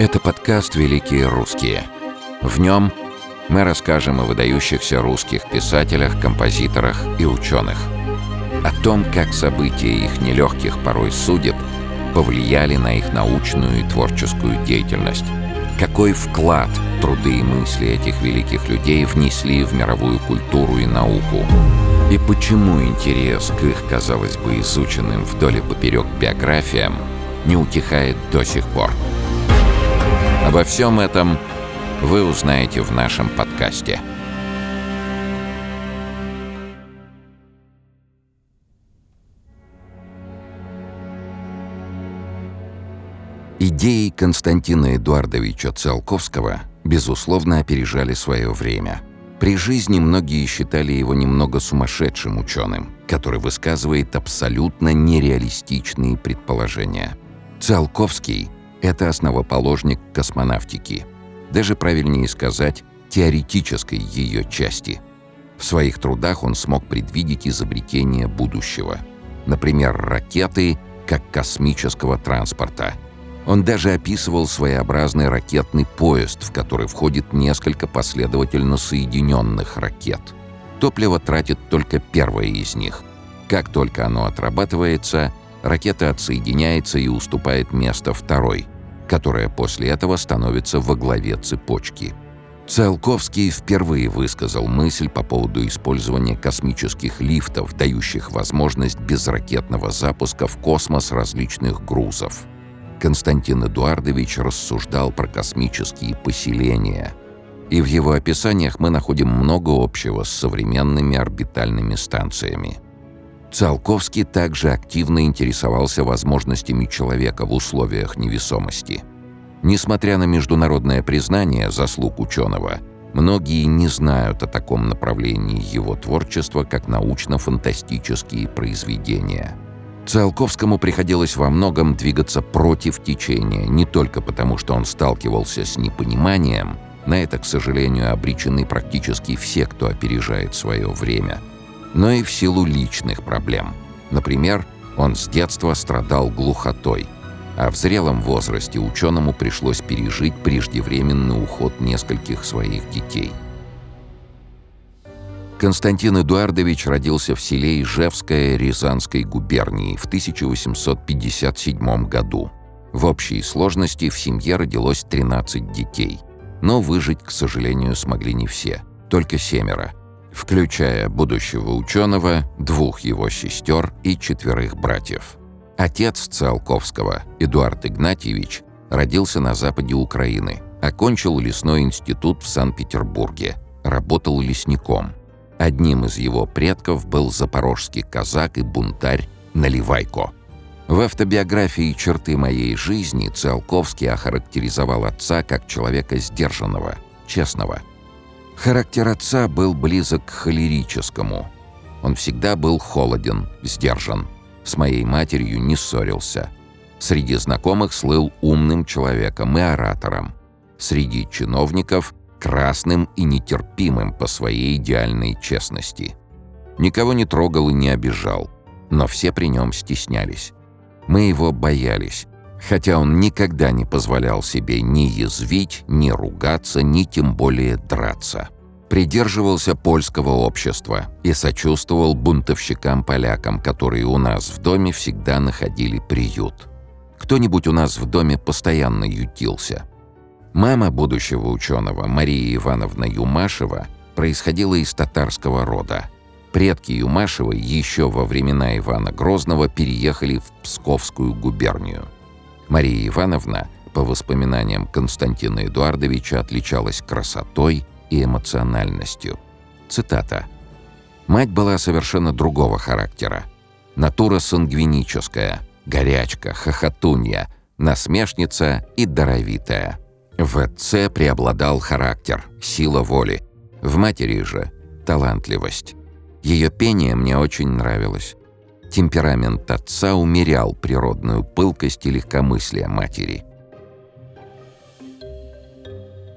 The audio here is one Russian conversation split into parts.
Это подкаст «Великие русские». В нем мы расскажем о выдающихся русских писателях, композиторах и ученых. О том, как события их нелегких порой судеб повлияли на их научную и творческую деятельность. Какой вклад труды и мысли этих великих людей внесли в мировую культуру и науку. И почему интерес к их, казалось бы, изученным вдоль и поперек биографиям не утихает до сих пор. Обо всем этом вы узнаете в нашем подкасте. Идеи Константина Эдуардовича Циолковского, безусловно, опережали свое время. При жизни многие считали его немного сумасшедшим ученым, который высказывает абсолютно нереалистичные предположения. Циолковский это основоположник космонавтики. Даже правильнее сказать, теоретической ее части. В своих трудах он смог предвидеть изобретение будущего. Например, ракеты как космического транспорта. Он даже описывал своеобразный ракетный поезд, в который входит несколько последовательно соединенных ракет. Топливо тратит только первое из них. Как только оно отрабатывается, ракета отсоединяется и уступает место второй – которая после этого становится во главе цепочки. Циолковский впервые высказал мысль по поводу использования космических лифтов, дающих возможность безракетного запуска в космос различных грузов. Константин Эдуардович рассуждал про космические поселения, и в его описаниях мы находим много общего с современными орбитальными станциями. Циолковский также активно интересовался возможностями человека в условиях невесомости. Несмотря на международное признание заслуг ученого, многие не знают о таком направлении его творчества, как научно-фантастические произведения. Циолковскому приходилось во многом двигаться против течения, не только потому, что он сталкивался с непониманием, на это, к сожалению, обречены практически все, кто опережает свое время – но и в силу личных проблем. Например, он с детства страдал глухотой, а в зрелом возрасте ученому пришлось пережить преждевременный уход нескольких своих детей. Константин Эдуардович родился в селе Ижевское Рязанской губернии в 1857 году. В общей сложности в семье родилось 13 детей, но выжить, к сожалению, смогли не все, только семеро – включая будущего ученого, двух его сестер и четверых братьев. Отец Циолковского, Эдуард Игнатьевич, родился на западе Украины, окончил лесной институт в Санкт-Петербурге, работал лесником. Одним из его предков был запорожский казак и бунтарь Наливайко. В автобиографии «Черты моей жизни» Циолковский охарактеризовал отца как человека сдержанного, честного – Характер отца был близок к холерическому. Он всегда был холоден, сдержан. С моей матерью не ссорился. Среди знакомых слыл умным человеком и оратором. Среди чиновников – красным и нетерпимым по своей идеальной честности. Никого не трогал и не обижал, но все при нем стеснялись. Мы его боялись, хотя он никогда не позволял себе ни язвить, ни ругаться, ни тем более драться. Придерживался польского общества и сочувствовал бунтовщикам-полякам, которые у нас в доме всегда находили приют. Кто-нибудь у нас в доме постоянно ютился. Мама будущего ученого, Мария Ивановна Юмашева, происходила из татарского рода. Предки Юмашевой еще во времена Ивана Грозного переехали в Псковскую губернию. Мария Ивановна, по воспоминаниям Константина Эдуардовича, отличалась красотой и эмоциональностью. Цитата. «Мать была совершенно другого характера. Натура сангвиническая, горячка, хохотунья, насмешница и даровитая. В отце преобладал характер, сила воли. В матери же — талантливость. Ее пение мне очень нравилось. Темперамент отца умерял природную пылкость и легкомыслие матери.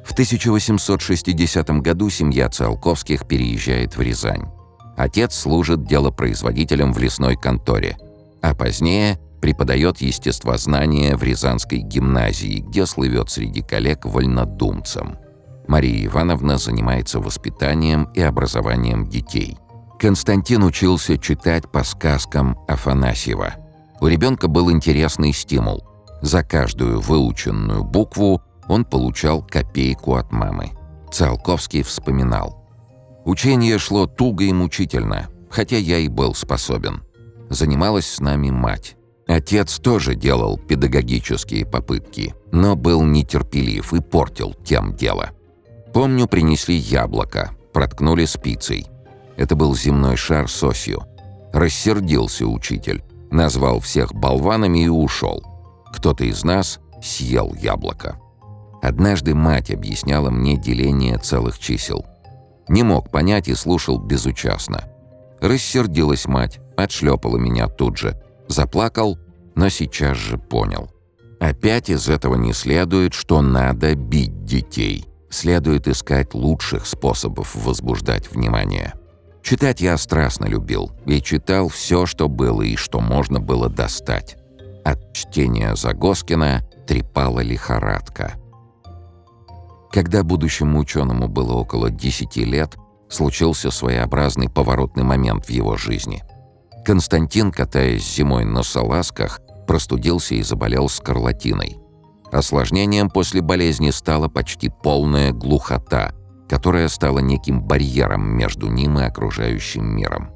В 1860 году семья Циолковских переезжает в Рязань. Отец служит делопроизводителем в лесной конторе, а позднее Преподает естествознание в Рязанской гимназии, где слывет среди коллег вольнодумцем. Мария Ивановна занимается воспитанием и образованием детей. Константин учился читать по сказкам Афанасьева. У ребенка был интересный стимул. За каждую выученную букву он получал копейку от мамы. Циолковский вспоминал. Учение шло туго и мучительно, хотя я и был способен. Занималась с нами мать. Отец тоже делал педагогические попытки, но был нетерпелив и портил тем дело. Помню, принесли яблоко, проткнули спицей. Это был земной шар с осью. Рассердился учитель, назвал всех болванами и ушел. Кто-то из нас съел яблоко. Однажды мать объясняла мне деление целых чисел. Не мог понять и слушал безучастно. Рассердилась мать, отшлепала меня тут же. Заплакал, но сейчас же понял. Опять из этого не следует, что надо бить детей. Следует искать лучших способов возбуждать внимание. Читать я страстно любил и читал все, что было и что можно было достать. От чтения Загоскина трепала лихорадка. Когда будущему ученому было около 10 лет, случился своеобразный поворотный момент в его жизни. Константин, катаясь зимой на салазках, простудился и заболел скарлатиной. Осложнением после болезни стала почти полная глухота, которая стала неким барьером между ним и окружающим миром.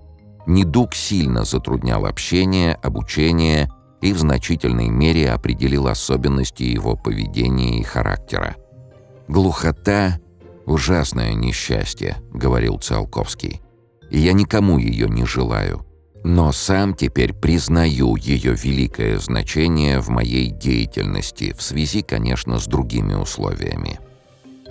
Недуг сильно затруднял общение, обучение и в значительной мере определил особенности его поведения и характера. «Глухота — ужасное несчастье», — говорил Циолковский. «И я никому ее не желаю. Но сам теперь признаю ее великое значение в моей деятельности, в связи, конечно, с другими условиями».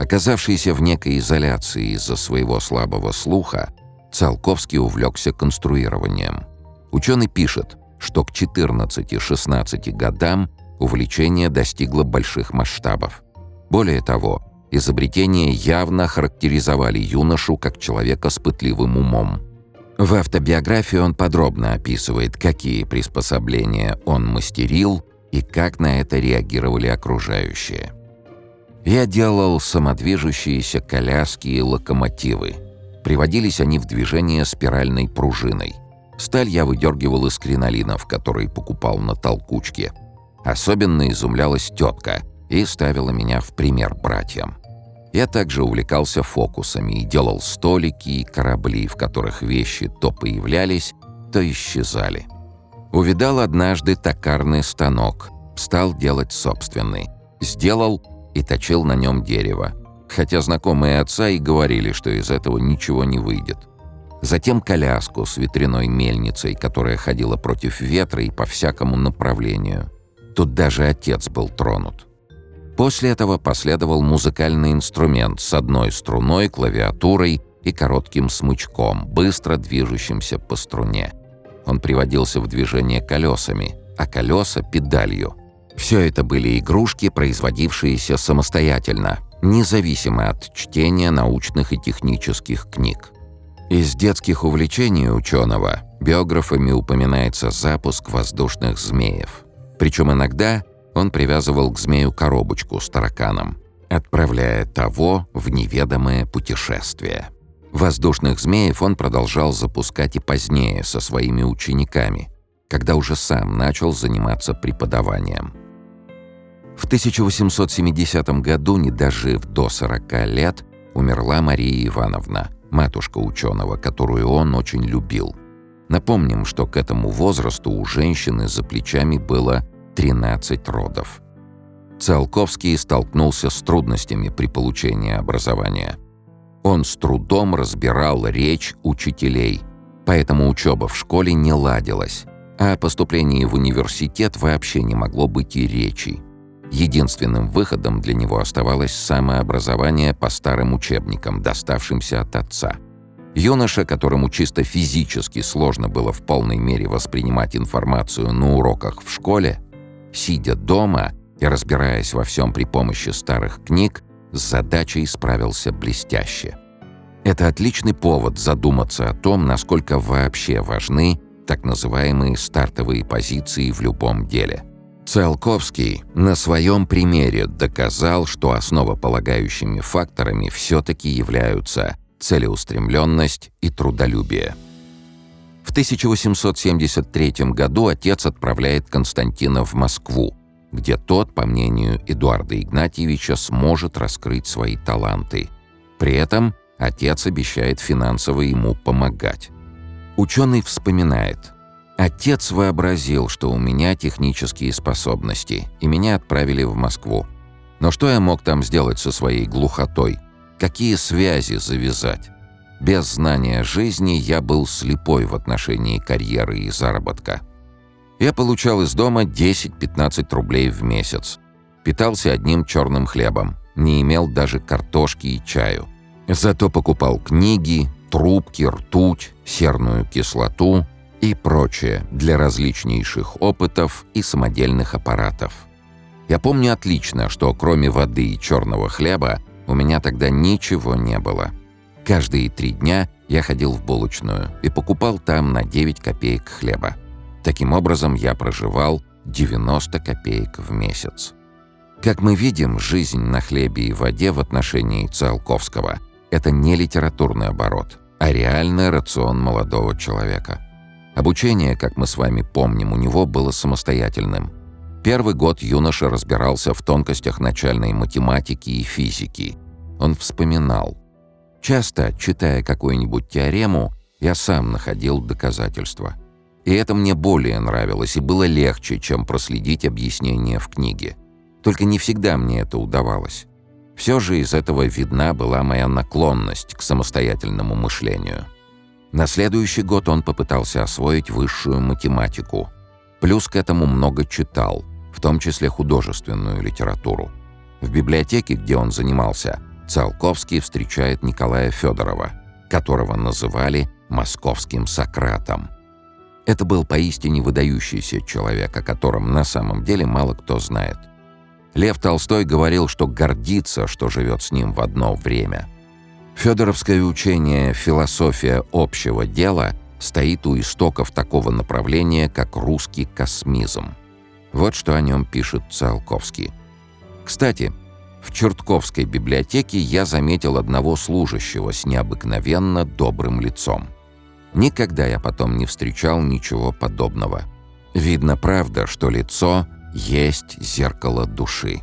Оказавшийся в некой изоляции из-за своего слабого слуха, Циолковский увлекся конструированием. Ученый пишет, что к 14-16 годам увлечение достигло больших масштабов. Более того, изобретения явно характеризовали юношу как человека с пытливым умом. В автобиографии он подробно описывает, какие приспособления он мастерил и как на это реагировали окружающие. Я делал самодвижущиеся коляски и локомотивы. Приводились они в движение спиральной пружиной. Сталь я выдергивал из кринолинов, которые покупал на толкучке. Особенно изумлялась тетка и ставила меня в пример братьям. Я также увлекался фокусами и делал столики и корабли, в которых вещи то появлялись, то исчезали. Увидал однажды токарный станок, стал делать собственный. Сделал и точил на нем дерево, хотя знакомые отца и говорили, что из этого ничего не выйдет. Затем коляску с ветряной мельницей, которая ходила против ветра и по всякому направлению. Тут даже отец был тронут. После этого последовал музыкальный инструмент с одной струной, клавиатурой и коротким смычком, быстро движущимся по струне. Он приводился в движение колесами, а колеса — педалью. Все это были игрушки, производившиеся самостоятельно, независимо от чтения научных и технических книг. Из детских увлечений ученого биографами упоминается запуск воздушных змеев. Причем иногда он привязывал к змею коробочку с тараканом, отправляя того в неведомое путешествие. Воздушных змеев он продолжал запускать и позднее со своими учениками, когда уже сам начал заниматься преподаванием. В 1870 году, не дожив до 40 лет, умерла Мария Ивановна, матушка ученого, которую он очень любил. Напомним, что к этому возрасту у женщины за плечами было 13 родов. Циолковский столкнулся с трудностями при получении образования. Он с трудом разбирал речь учителей, поэтому учеба в школе не ладилась, а о поступлении в университет вообще не могло быть и речи. Единственным выходом для него оставалось самообразование по старым учебникам, доставшимся от отца. Юноша, которому чисто физически сложно было в полной мере воспринимать информацию на уроках в школе, сидя дома и разбираясь во всем при помощи старых книг, с задачей справился блестяще. Это отличный повод задуматься о том, насколько вообще важны так называемые стартовые позиции в любом деле. Циолковский на своем примере доказал, что основополагающими факторами все-таки являются целеустремленность и трудолюбие. В 1873 году отец отправляет Константина в Москву, где тот, по мнению Эдуарда Игнатьевича, сможет раскрыть свои таланты. При этом отец обещает финансово ему помогать. Ученый вспоминает. «Отец вообразил, что у меня технические способности, и меня отправили в Москву. Но что я мог там сделать со своей глухотой? Какие связи завязать? Без знания жизни я был слепой в отношении карьеры и заработка. Я получал из дома 10-15 рублей в месяц. Питался одним черным хлебом, не имел даже картошки и чаю. Зато покупал книги, трубки, ртуть, серную кислоту и прочее для различнейших опытов и самодельных аппаратов. Я помню отлично, что кроме воды и черного хлеба у меня тогда ничего не было. Каждые три дня я ходил в булочную и покупал там на 9 копеек хлеба. Таким образом, я проживал 90 копеек в месяц. Как мы видим, жизнь на хлебе и воде в отношении Циолковского – это не литературный оборот, а реальный рацион молодого человека. Обучение, как мы с вами помним, у него было самостоятельным. Первый год юноша разбирался в тонкостях начальной математики и физики. Он вспоминал. Часто, читая какую-нибудь теорему, я сам находил доказательства – и это мне более нравилось и было легче, чем проследить объяснение в книге. Только не всегда мне это удавалось. Все же из этого видна была моя наклонность к самостоятельному мышлению. На следующий год он попытался освоить высшую математику. Плюс к этому много читал, в том числе художественную литературу. В библиотеке, где он занимался, Циолковский встречает Николая Федорова, которого называли «московским Сократом». Это был поистине выдающийся человек, о котором на самом деле мало кто знает. Лев Толстой говорил, что гордится, что живет с ним в одно время. Федоровское учение «Философия общего дела» стоит у истоков такого направления, как русский космизм. Вот что о нем пишет Циолковский. Кстати, в Чертковской библиотеке я заметил одного служащего с необыкновенно добрым лицом – Никогда я потом не встречал ничего подобного. Видно, правда, что лицо есть зеркало души.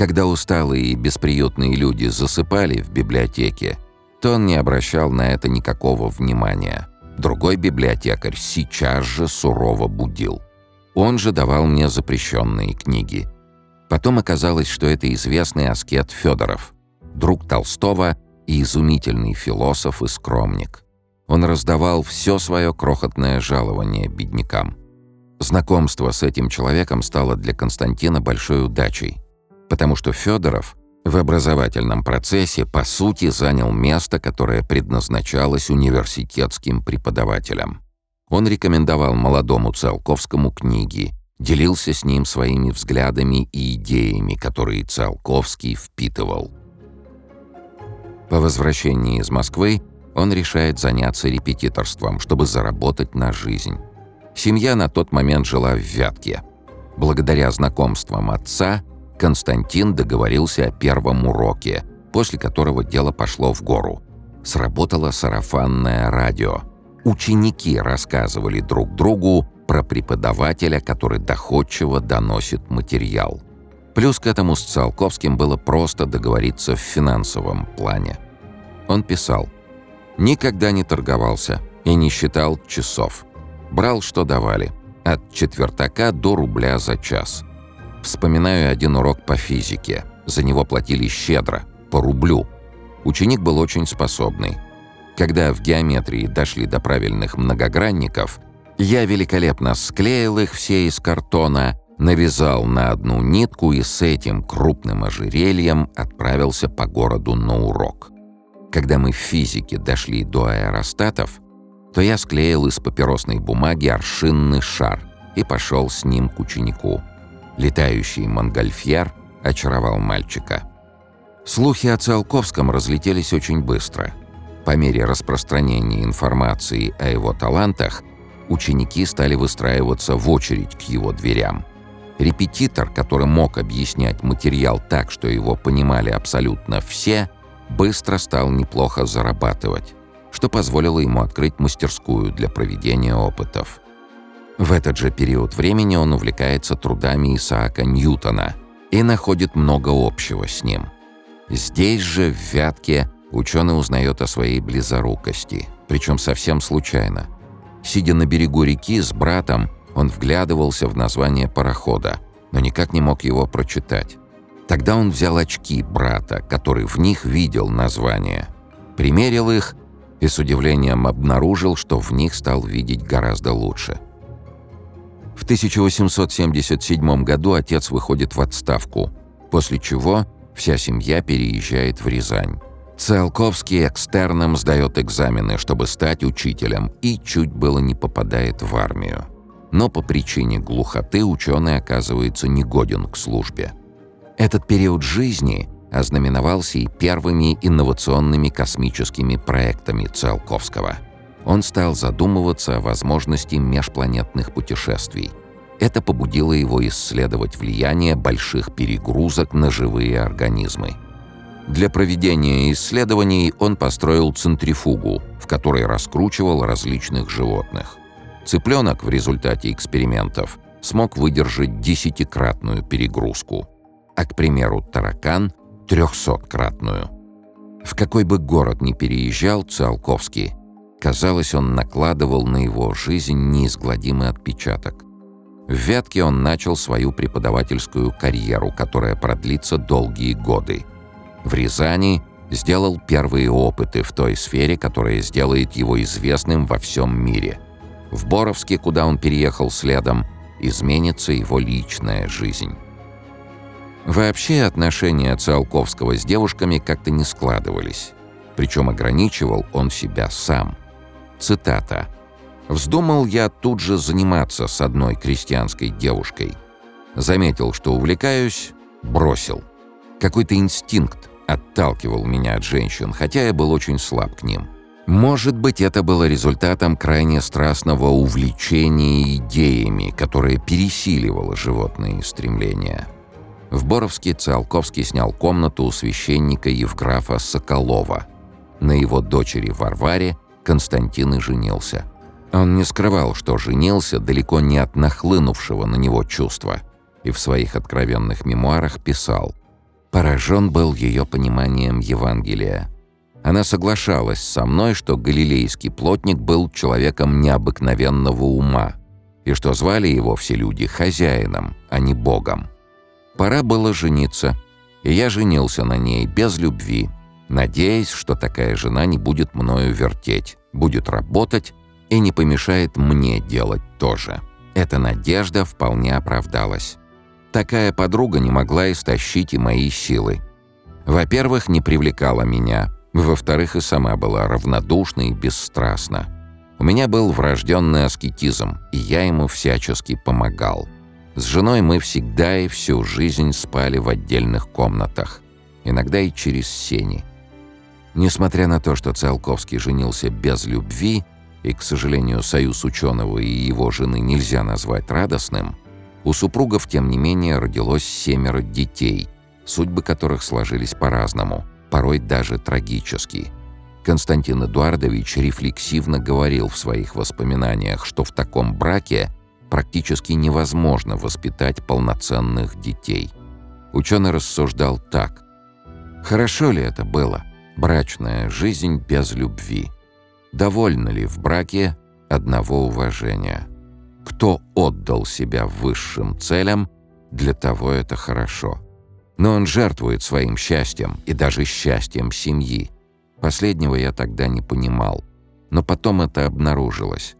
Когда усталые и бесприютные люди засыпали в библиотеке, то он не обращал на это никакого внимания. Другой библиотекарь сейчас же сурово будил. Он же давал мне запрещенные книги. Потом оказалось, что это известный аскет Федоров, друг Толстого и изумительный философ и скромник. Он раздавал все свое крохотное жалование беднякам. Знакомство с этим человеком стало для Константина большой удачей, потому что Федоров в образовательном процессе по сути занял место, которое предназначалось университетским преподавателям. Он рекомендовал молодому Циолковскому книги, делился с ним своими взглядами и идеями, которые Циолковский впитывал. По возвращении из Москвы он решает заняться репетиторством, чтобы заработать на жизнь. Семья на тот момент жила в Вятке. Благодаря знакомствам отца Константин договорился о первом уроке, после которого дело пошло в гору. Сработало сарафанное радио. Ученики рассказывали друг другу про преподавателя, который доходчиво доносит материал. Плюс к этому с Циолковским было просто договориться в финансовом плане. Он писал – Никогда не торговался и не считал часов. Брал, что давали. От четвертака до рубля за час. Вспоминаю один урок по физике. За него платили щедро, по рублю. Ученик был очень способный. Когда в геометрии дошли до правильных многогранников, я великолепно склеил их все из картона, навязал на одну нитку и с этим крупным ожерельем отправился по городу на урок. Когда мы в физике дошли до аэростатов, то я склеил из папиросной бумаги аршинный шар и пошел с ним к ученику. Летающий монгольфьер очаровал мальчика. Слухи о Циолковском разлетелись очень быстро. По мере распространения информации о его талантах, ученики стали выстраиваться в очередь к его дверям. Репетитор, который мог объяснять материал так, что его понимали абсолютно все, быстро стал неплохо зарабатывать, что позволило ему открыть мастерскую для проведения опытов. В этот же период времени он увлекается трудами Исаака Ньютона и находит много общего с ним. Здесь же, в Вятке, ученый узнает о своей близорукости, причем совсем случайно. Сидя на берегу реки с братом, он вглядывался в название парохода, но никак не мог его прочитать. Тогда он взял очки брата, который в них видел название, примерил их и с удивлением обнаружил, что в них стал видеть гораздо лучше. В 1877 году отец выходит в отставку, после чего вся семья переезжает в Рязань. Циолковский экстерном сдает экзамены, чтобы стать учителем, и чуть было не попадает в армию. Но по причине глухоты ученый оказывается негоден к службе. Этот период жизни ознаменовался и первыми инновационными космическими проектами Циолковского. Он стал задумываться о возможности межпланетных путешествий. Это побудило его исследовать влияние больших перегрузок на живые организмы – для проведения исследований он построил центрифугу, в которой раскручивал различных животных. Цыпленок в результате экспериментов смог выдержать десятикратную перегрузку, а, к примеру, таракан — трехсоткратную. В какой бы город ни переезжал Циолковский, казалось, он накладывал на его жизнь неизгладимый отпечаток. В Вятке он начал свою преподавательскую карьеру, которая продлится долгие годы — в Рязани сделал первые опыты в той сфере, которая сделает его известным во всем мире. В Боровске, куда он переехал следом, изменится его личная жизнь. Вообще отношения Циолковского с девушками как-то не складывались. Причем ограничивал он себя сам. Цитата. «Вздумал я тут же заниматься с одной крестьянской девушкой. Заметил, что увлекаюсь, бросил. Какой-то инстинкт отталкивал меня от женщин, хотя я был очень слаб к ним. Может быть, это было результатом крайне страстного увлечения идеями, которое пересиливало животные стремления. В Боровске Циолковский снял комнату у священника Евграфа Соколова. На его дочери Варваре Константин и женился. Он не скрывал, что женился далеко не от нахлынувшего на него чувства, и в своих откровенных мемуарах писал Поражен был ее пониманием Евангелия. Она соглашалась со мной, что галилейский плотник был человеком необыкновенного ума, и что звали его все люди хозяином, а не богом. Пора было жениться, и я женился на ней без любви, надеясь, что такая жена не будет мною вертеть, будет работать и не помешает мне делать то же. Эта надежда вполне оправдалась. Такая подруга не могла истощить и мои силы. Во-первых, не привлекала меня. Во-вторых, и сама была равнодушна и бесстрастна. У меня был врожденный аскетизм, и я ему всячески помогал. С женой мы всегда и всю жизнь спали в отдельных комнатах. Иногда и через сени. Несмотря на то, что Циолковский женился без любви, и, к сожалению, союз ученого и его жены нельзя назвать радостным, у супругов, тем не менее, родилось семеро детей, судьбы которых сложились по-разному, порой даже трагически. Константин Эдуардович рефлексивно говорил в своих воспоминаниях, что в таком браке практически невозможно воспитать полноценных детей. Ученый рассуждал так. Хорошо ли это было, брачная жизнь без любви? Довольно ли в браке одного уважения? Кто отдал себя высшим целям, для того это хорошо. Но он жертвует своим счастьем и даже счастьем семьи. Последнего я тогда не понимал. Но потом это обнаружилось.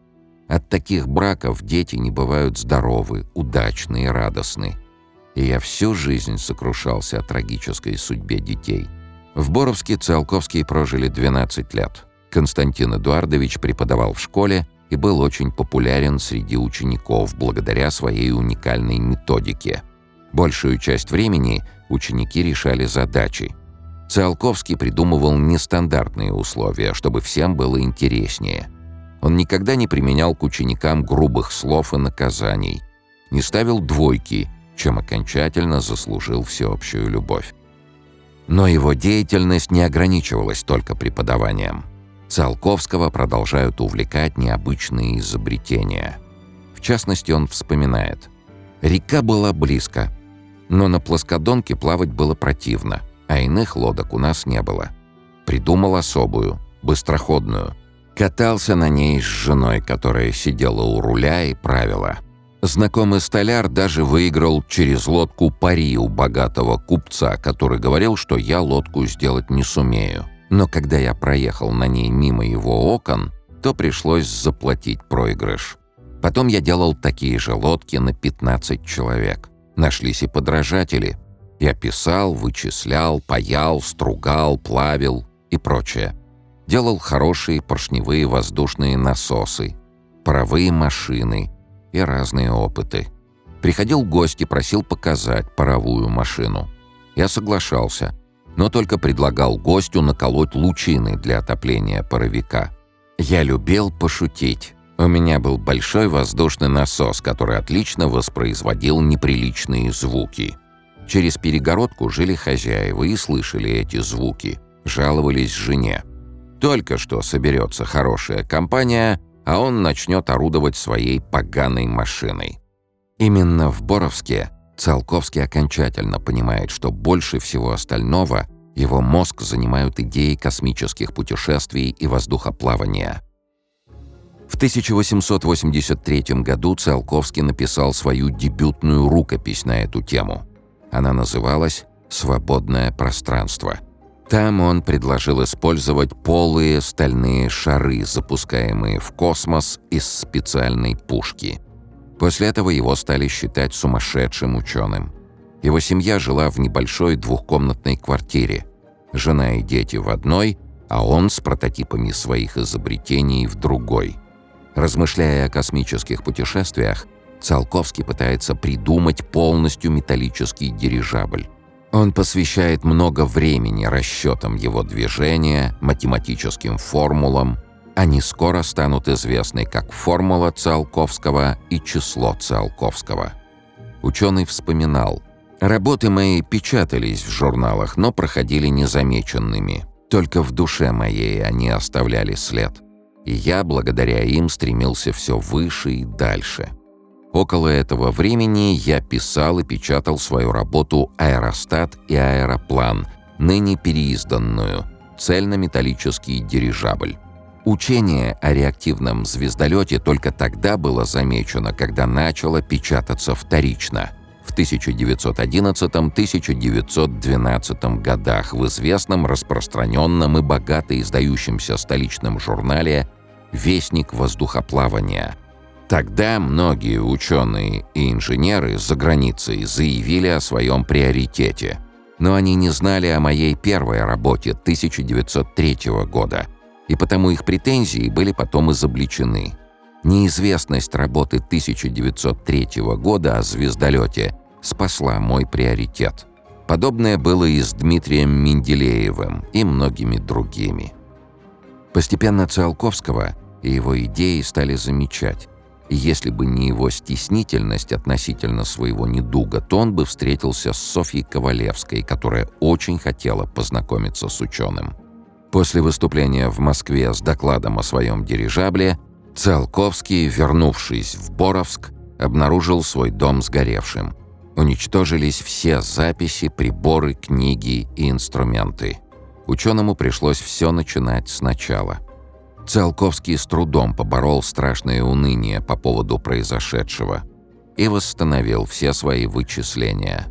От таких браков дети не бывают здоровы, удачны и радостны. И я всю жизнь сокрушался о трагической судьбе детей. В Боровске Циолковские прожили 12 лет. Константин Эдуардович преподавал в школе, и был очень популярен среди учеников благодаря своей уникальной методике. Большую часть времени ученики решали задачи. Циолковский придумывал нестандартные условия, чтобы всем было интереснее. Он никогда не применял к ученикам грубых слов и наказаний, не ставил двойки, чем окончательно заслужил всеобщую любовь. Но его деятельность не ограничивалась только преподаванием. Циолковского продолжают увлекать необычные изобретения. В частности, он вспоминает. «Река была близко, но на плоскодонке плавать было противно, а иных лодок у нас не было. Придумал особую, быстроходную. Катался на ней с женой, которая сидела у руля и правила. Знакомый столяр даже выиграл через лодку пари у богатого купца, который говорил, что я лодку сделать не сумею. Но когда я проехал на ней мимо его окон, то пришлось заплатить проигрыш. Потом я делал такие же лодки на 15 человек. Нашлись и подражатели. Я писал, вычислял, паял, стругал, плавил и прочее. Делал хорошие поршневые воздушные насосы, паровые машины и разные опыты. Приходил гость и просил показать паровую машину. Я соглашался, но только предлагал гостю наколоть лучины для отопления паровика. Я любил пошутить. У меня был большой воздушный насос, который отлично воспроизводил неприличные звуки. Через перегородку жили хозяева и слышали эти звуки. Жаловались жене. Только что соберется хорошая компания, а он начнет орудовать своей поганой машиной. Именно в Боровске Циолковский окончательно понимает, что больше всего остального его мозг занимают идеи космических путешествий и воздухоплавания. В 1883 году Циолковский написал свою дебютную рукопись на эту тему. Она называлась «Свободное пространство». Там он предложил использовать полые стальные шары, запускаемые в космос из специальной пушки. После этого его стали считать сумасшедшим ученым. Его семья жила в небольшой двухкомнатной квартире. Жена и дети в одной, а он с прототипами своих изобретений в другой. Размышляя о космических путешествиях, Циолковский пытается придумать полностью металлический дирижабль. Он посвящает много времени расчетам его движения, математическим формулам. Они скоро станут известны как формула Циолковского и число Циолковского. Ученый вспоминал, «Работы мои печатались в журналах, но проходили незамеченными. Только в душе моей они оставляли след. И я, благодаря им, стремился все выше и дальше». Около этого времени я писал и печатал свою работу «Аэростат и аэроплан», ныне переизданную, цельнометаллический дирижабль. Учение о реактивном звездолете только тогда было замечено, когда начало печататься вторично – в 1911-1912 годах в известном, распространенном и богато издающемся столичном журнале «Вестник воздухоплавания», Тогда многие ученые и инженеры за границей заявили о своем приоритете. Но они не знали о моей первой работе 1903 года, и потому их претензии были потом изобличены. Неизвестность работы 1903 года о звездолете спасла мой приоритет. Подобное было и с Дмитрием Менделеевым и многими другими. Постепенно Циолковского и его идеи стали замечать. Если бы не его стеснительность относительно своего недуга, то он бы встретился с Софьей Ковалевской, которая очень хотела познакомиться с ученым. После выступления в Москве с докладом о своем дирижабле, Циолковский, вернувшись в Боровск, обнаружил свой дом сгоревшим. Уничтожились все записи, приборы, книги и инструменты. Ученому пришлось все начинать сначала – Циолковский с трудом поборол страшное уныние по поводу произошедшего и восстановил все свои вычисления.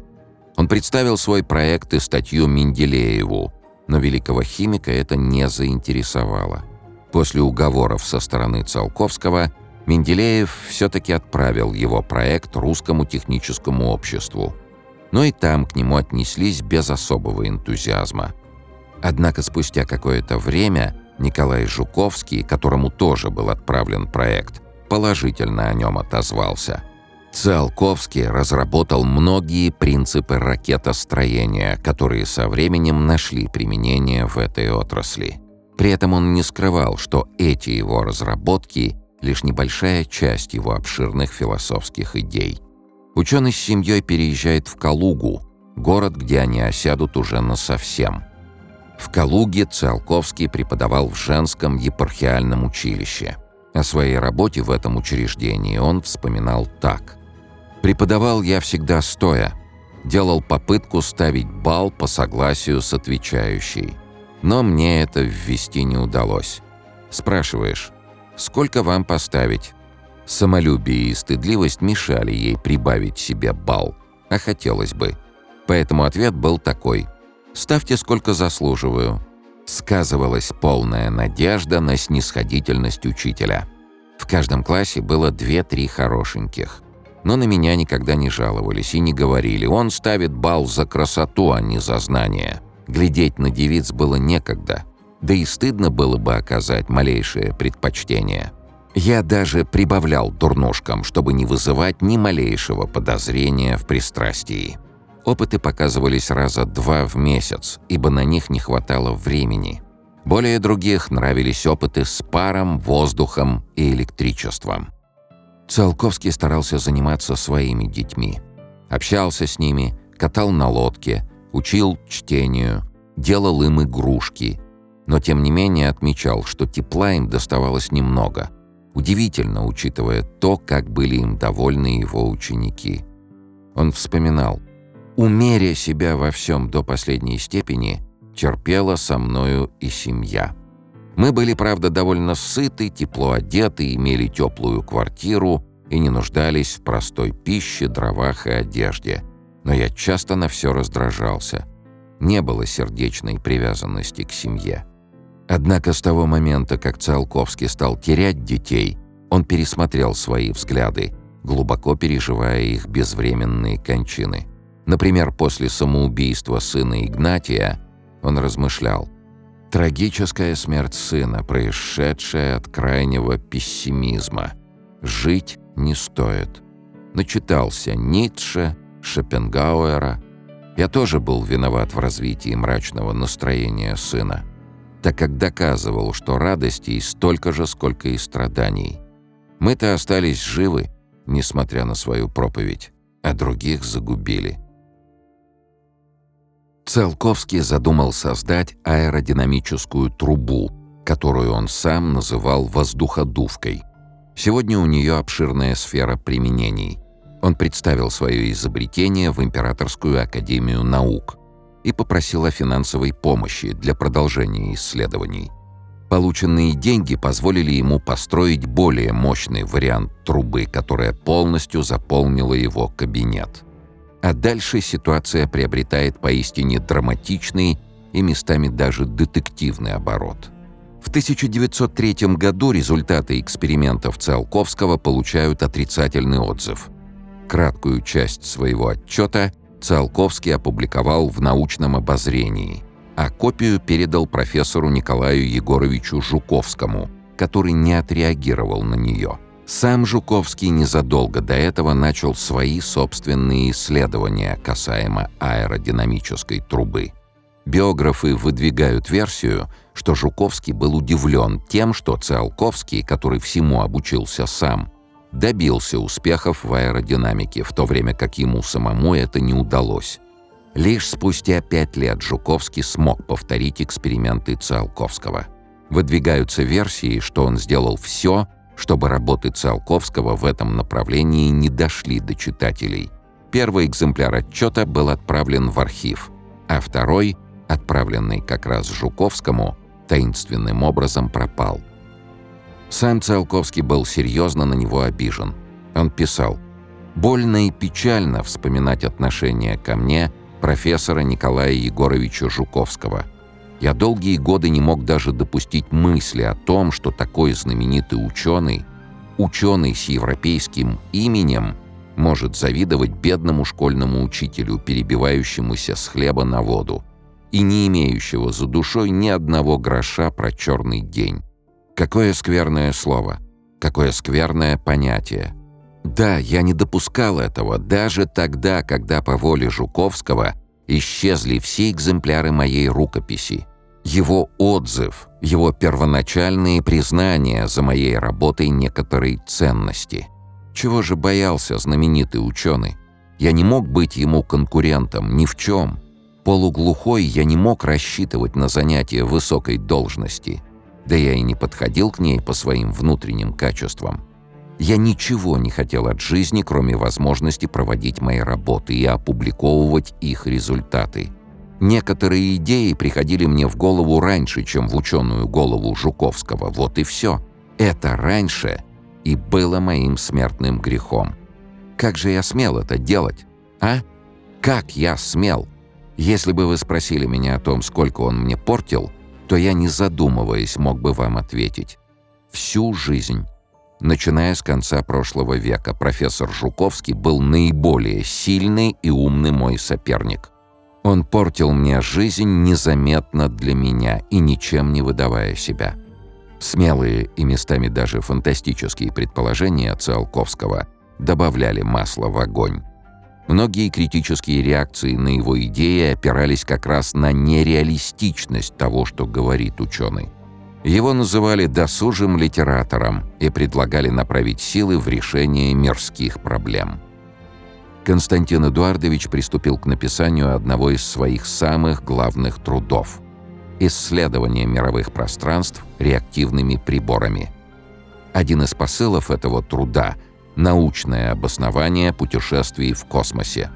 Он представил свой проект и статью Менделееву, но великого химика это не заинтересовало. После уговоров со стороны Циолковского Менделеев все-таки отправил его проект Русскому техническому обществу. Но и там к нему отнеслись без особого энтузиазма. Однако спустя какое-то время Николай Жуковский, которому тоже был отправлен проект, положительно о нем отозвался. Циолковский разработал многие принципы ракетостроения, которые со временем нашли применение в этой отрасли. При этом он не скрывал, что эти его разработки — лишь небольшая часть его обширных философских идей. Ученый с семьей переезжает в Калугу, город, где они осядут уже насовсем. В Калуге Циолковский преподавал в женском епархиальном училище. О своей работе в этом учреждении он вспоминал так. «Преподавал я всегда стоя. Делал попытку ставить бал по согласию с отвечающей. Но мне это ввести не удалось. Спрашиваешь, сколько вам поставить? Самолюбие и стыдливость мешали ей прибавить себе бал, а хотелось бы. Поэтому ответ был такой. «Ставьте, сколько заслуживаю». Сказывалась полная надежда на снисходительность учителя. В каждом классе было две-три хорошеньких. Но на меня никогда не жаловались и не говорили. Он ставит бал за красоту, а не за знание. Глядеть на девиц было некогда, да и стыдно было бы оказать малейшее предпочтение. Я даже прибавлял дурнушкам, чтобы не вызывать ни малейшего подозрения в пристрастии. Опыты показывались раза два в месяц, ибо на них не хватало времени. Более других нравились опыты с паром, воздухом и электричеством. Циолковский старался заниматься своими детьми. Общался с ними, катал на лодке, учил чтению, делал им игрушки, но тем не менее отмечал, что тепла им доставалось немного. Удивительно, учитывая то, как были им довольны его ученики. Он вспоминал, «Умеря себя во всем до последней степени, терпела со мною и семья». Мы были, правда, довольно сыты, тепло одеты, имели теплую квартиру и не нуждались в простой пище, дровах и одежде но я часто на все раздражался. Не было сердечной привязанности к семье. Однако с того момента, как Циолковский стал терять детей, он пересмотрел свои взгляды, глубоко переживая их безвременные кончины. Например, после самоубийства сына Игнатия он размышлял. Трагическая смерть сына, происшедшая от крайнего пессимизма. Жить не стоит. Начитался Ницше, Шопенгауэра, я тоже был виноват в развитии мрачного настроения сына, так как доказывал, что радостей столько же, сколько и страданий. Мы-то остались живы, несмотря на свою проповедь, а других загубили. Циолковский задумал создать аэродинамическую трубу, которую он сам называл воздуходувкой. Сегодня у нее обширная сфера применений – он представил свое изобретение в Императорскую академию наук и попросил о финансовой помощи для продолжения исследований. Полученные деньги позволили ему построить более мощный вариант трубы, которая полностью заполнила его кабинет. А дальше ситуация приобретает поистине драматичный и местами даже детективный оборот. В 1903 году результаты экспериментов Циолковского получают отрицательный отзыв – Краткую часть своего отчета Циолковский опубликовал в научном обозрении, а копию передал профессору Николаю Егоровичу Жуковскому, который не отреагировал на нее. Сам Жуковский незадолго до этого начал свои собственные исследования касаемо аэродинамической трубы. Биографы выдвигают версию, что Жуковский был удивлен тем, что Циолковский, который всему обучился сам, добился успехов в аэродинамике, в то время как ему самому это не удалось. Лишь спустя пять лет Жуковский смог повторить эксперименты Циолковского. Выдвигаются версии, что он сделал все, чтобы работы Циолковского в этом направлении не дошли до читателей. Первый экземпляр отчета был отправлен в архив, а второй, отправленный как раз Жуковскому, таинственным образом пропал. Сам Циолковский был серьезно на него обижен. Он писал «Больно и печально вспоминать отношение ко мне профессора Николая Егоровича Жуковского. Я долгие годы не мог даже допустить мысли о том, что такой знаменитый ученый, ученый с европейским именем, может завидовать бедному школьному учителю, перебивающемуся с хлеба на воду, и не имеющего за душой ни одного гроша про черный день. Какое скверное слово, какое скверное понятие. Да, я не допускал этого даже тогда, когда по воле Жуковского исчезли все экземпляры моей рукописи. Его отзыв, его первоначальные признания за моей работой некоторой ценности. Чего же боялся знаменитый ученый? Я не мог быть ему конкурентом ни в чем. Полуглухой я не мог рассчитывать на занятие высокой должности. Да я и не подходил к ней по своим внутренним качествам. Я ничего не хотел от жизни, кроме возможности проводить мои работы и опубликовывать их результаты. Некоторые идеи приходили мне в голову раньше, чем в ученую голову Жуковского. Вот и все. Это раньше и было моим смертным грехом. Как же я смел это делать? А? Как я смел? Если бы вы спросили меня о том, сколько он мне портил, то я, не задумываясь, мог бы вам ответить. Всю жизнь. Начиная с конца прошлого века, профессор Жуковский был наиболее сильный и умный мой соперник. Он портил мне жизнь незаметно для меня и ничем не выдавая себя. Смелые и местами даже фантастические предположения Циолковского добавляли масло в огонь. Многие критические реакции на его идеи опирались как раз на нереалистичность того, что говорит ученый. Его называли досужим литератором и предлагали направить силы в решение мирских проблем. Константин Эдуардович приступил к написанию одного из своих самых главных трудов – «Исследование мировых пространств реактивными приборами». Один из посылов этого труда – научное обоснование путешествий в космосе.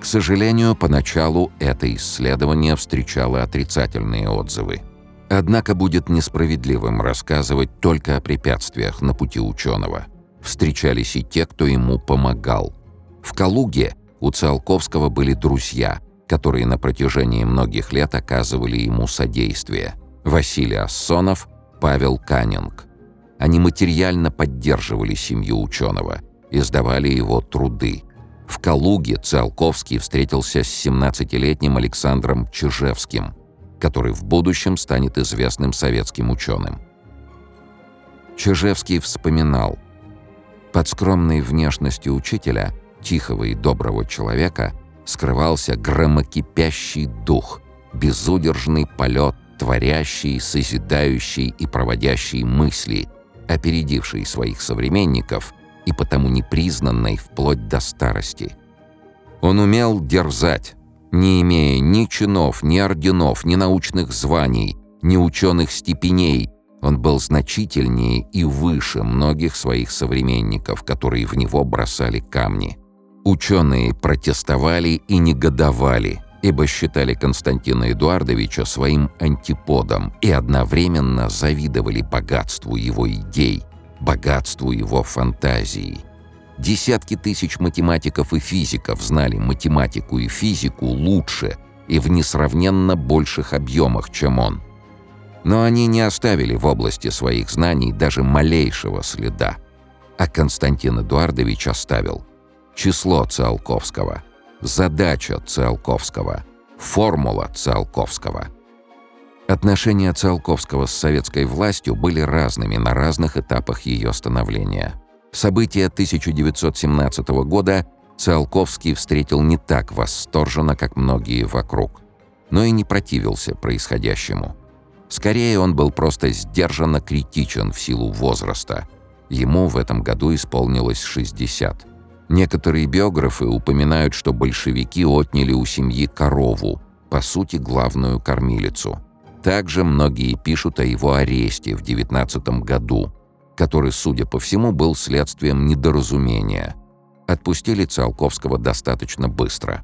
К сожалению, поначалу это исследование встречало отрицательные отзывы – Однако будет несправедливым рассказывать только о препятствиях на пути ученого. Встречались и те, кто ему помогал. В Калуге у Циолковского были друзья, которые на протяжении многих лет оказывали ему содействие. Василий Ассонов, Павел Канинг. Они материально поддерживали семью ученого, издавали его труды. В Калуге Циолковский встретился с 17-летним Александром Чижевским – который в будущем станет известным советским ученым. Чижевский вспоминал, под скромной внешностью учителя, тихого и доброго человека, скрывался громокипящий дух, безудержный полет, творящий, созидающий и проводящий мысли, опередивший своих современников и потому непризнанный вплоть до старости. Он умел дерзать, не имея ни чинов, ни орденов, ни научных званий, ни ученых степеней, он был значительнее и выше многих своих современников, которые в него бросали камни. Ученые протестовали и негодовали, ибо считали Константина Эдуардовича своим антиподом и одновременно завидовали богатству его идей, богатству его фантазии – Десятки тысяч математиков и физиков знали математику и физику лучше и в несравненно больших объемах, чем он. Но они не оставили в области своих знаний даже малейшего следа. А Константин Эдуардович оставил число Циолковского, задача Циолковского, формула Циолковского. Отношения Циолковского с советской властью были разными на разных этапах ее становления – События 1917 года Циолковский встретил не так восторженно, как многие вокруг, но и не противился происходящему. Скорее, он был просто сдержанно критичен в силу возраста. Ему в этом году исполнилось 60. Некоторые биографы упоминают, что большевики отняли у семьи корову, по сути, главную кормилицу. Также многие пишут о его аресте в 19 году – который, судя по всему, был следствием недоразумения. Отпустили Циолковского достаточно быстро.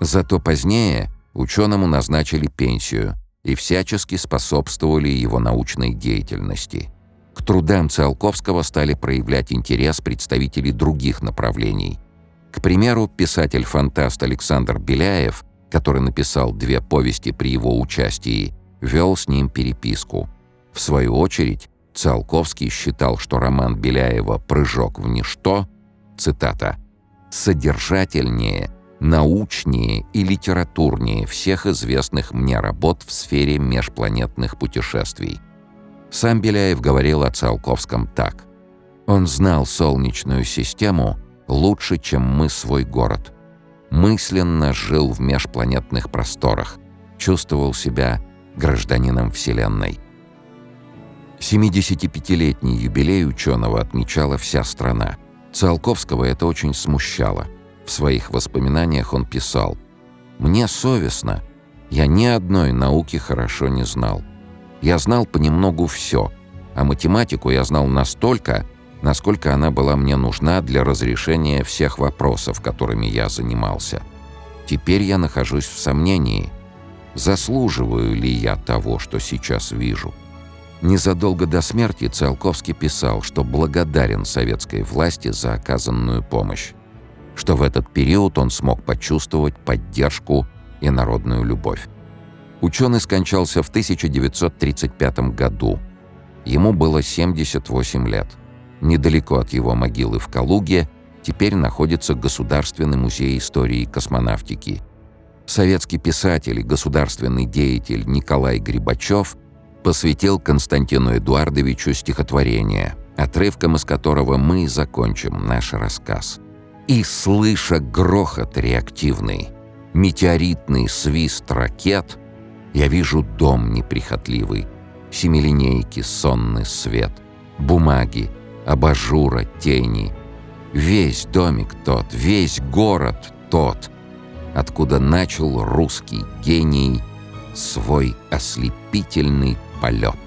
Зато позднее ученому назначили пенсию и всячески способствовали его научной деятельности. К трудам Циолковского стали проявлять интерес представители других направлений. К примеру, писатель-фантаст Александр Беляев, который написал две повести при его участии, вел с ним переписку. В свою очередь, Циолковский считал, что роман Беляева «Прыжок в ничто» цитата «содержательнее, научнее и литературнее всех известных мне работ в сфере межпланетных путешествий». Сам Беляев говорил о Циолковском так. «Он знал Солнечную систему лучше, чем мы свой город. Мысленно жил в межпланетных просторах, чувствовал себя гражданином Вселенной. 75-летний юбилей ученого отмечала вся страна. Циолковского это очень смущало. В своих воспоминаниях он писал «Мне совестно. Я ни одной науки хорошо не знал. Я знал понемногу все, а математику я знал настолько, насколько она была мне нужна для разрешения всех вопросов, которыми я занимался. Теперь я нахожусь в сомнении, заслуживаю ли я того, что сейчас вижу». Незадолго до смерти Циолковский писал, что благодарен советской власти за оказанную помощь, что в этот период он смог почувствовать поддержку и народную любовь. Ученый скончался в 1935 году. Ему было 78 лет. Недалеко от его могилы в Калуге теперь находится Государственный музей истории космонавтики. Советский писатель и государственный деятель Николай Грибачев – посвятил Константину Эдуардовичу стихотворение, отрывком из которого мы закончим наш рассказ. И, слыша грохот реактивный, метеоритный свист ракет, я вижу дом неприхотливый, семилинейки, сонный свет, бумаги, абажура, тени. Весь домик тот, весь город тот, откуда начал русский гений свой ослепительный полет.